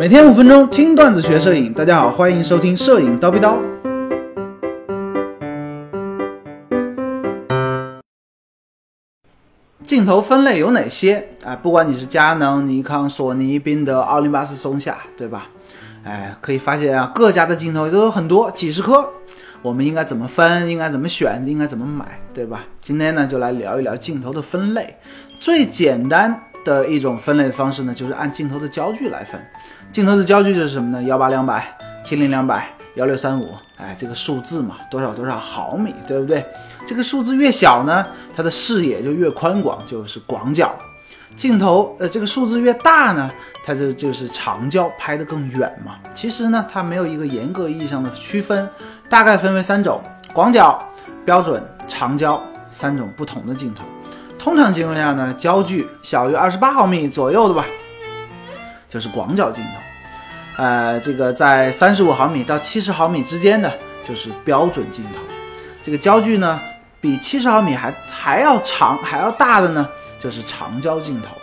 每天五分钟听段子学摄影，大家好，欢迎收听摄影刀逼刀。镜头分类有哪些？哎，不管你是佳能、尼康、索尼、宾得、奥林巴斯、松下，对吧？哎，可以发现啊，各家的镜头都有很多，几十颗。我们应该怎么分？应该怎么选？应该怎么买？对吧？今天呢，就来聊一聊镜头的分类。最简单的一种分类方式呢，就是按镜头的焦距来分。镜头的焦距就是什么呢？幺八两百、七零两百、幺六三五。哎，这个数字嘛，多少多少毫米，对不对？这个数字越小呢，它的视野就越宽广，就是广角。镜头呃，这个数字越大呢，它这就是长焦，拍得更远嘛。其实呢，它没有一个严格意义上的区分。大概分为三种：广角、标准、长焦三种不同的镜头。通常情况下呢，焦距小于二十八毫米左右的吧，就是广角镜头。呃，这个在三十五毫米到七十毫米之间的就是标准镜头。这个焦距呢，比七十毫米还还要长还要大的呢，就是长焦镜头了。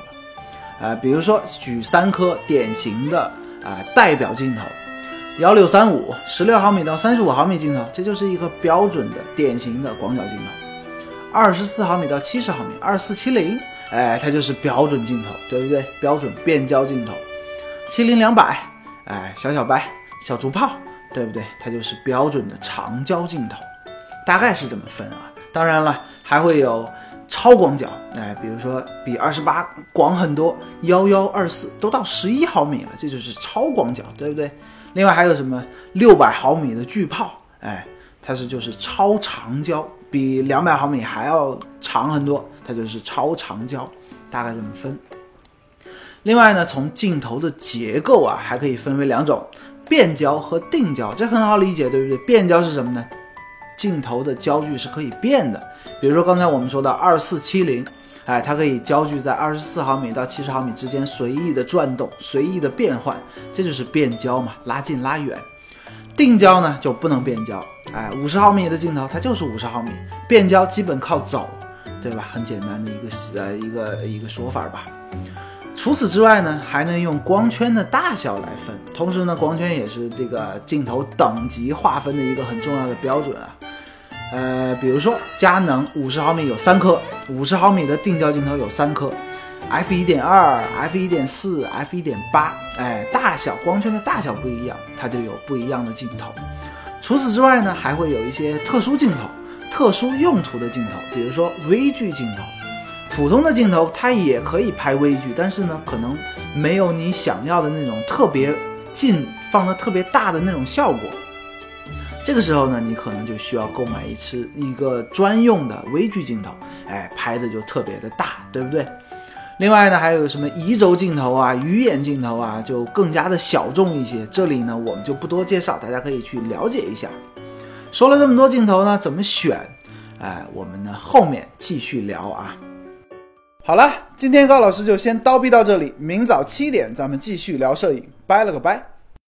呃，比如说举三颗典型的啊代表镜头。幺六三五十六毫米到三十五毫米镜头，这就是一个标准的典型的广角镜头。二十四毫米到七十毫米，二四七零，哎，它就是标准镜头，对不对？标准变焦镜头。七零两百，哎，小小白，小竹炮，对不对？它就是标准的长焦镜头。大概是这么分啊。当然了，还会有超广角，哎，比如说比二十八广很多，幺幺二四都到十一毫米了，这就是超广角，对不对？另外还有什么六百毫米的巨炮？哎，它是就是超长焦，比两百毫米还要长很多，它就是超长焦，大概这么分。另外呢，从镜头的结构啊，还可以分为两种：变焦和定焦。这很好理解，对不对？变焦是什么呢？镜头的焦距是可以变的。比如说刚才我们说的二四七零。哎，它可以焦距在二十四毫米到七十毫米之间随意的转动，随意的变换，这就是变焦嘛，拉近拉远。定焦呢就不能变焦，哎，五十毫米的镜头它就是五十毫米，变焦基本靠走，对吧？很简单的一个呃一个一个说法吧。除此之外呢，还能用光圈的大小来分，同时呢，光圈也是这个镜头等级划分的一个很重要的标准啊。呃，比如说佳能五十毫米有三颗，五十毫米的定焦镜头有三颗，f 一点二、f 一点四、f 一点八，哎，大小光圈的大小不一样，它就有不一样的镜头。除此之外呢，还会有一些特殊镜头、特殊用途的镜头，比如说微距镜头。普通的镜头它也可以拍微距，但是呢，可能没有你想要的那种特别近、放的特别大的那种效果。这个时候呢，你可能就需要购买一次一个专用的微距镜头，哎，拍的就特别的大，对不对？另外呢，还有什么移轴镜头啊、鱼眼镜头啊，就更加的小众一些。这里呢，我们就不多介绍，大家可以去了解一下。说了这么多镜头呢，怎么选？哎，我们呢后面继续聊啊。好了，今天高老师就先叨逼到这里，明早七点咱们继续聊摄影，拜了个拜。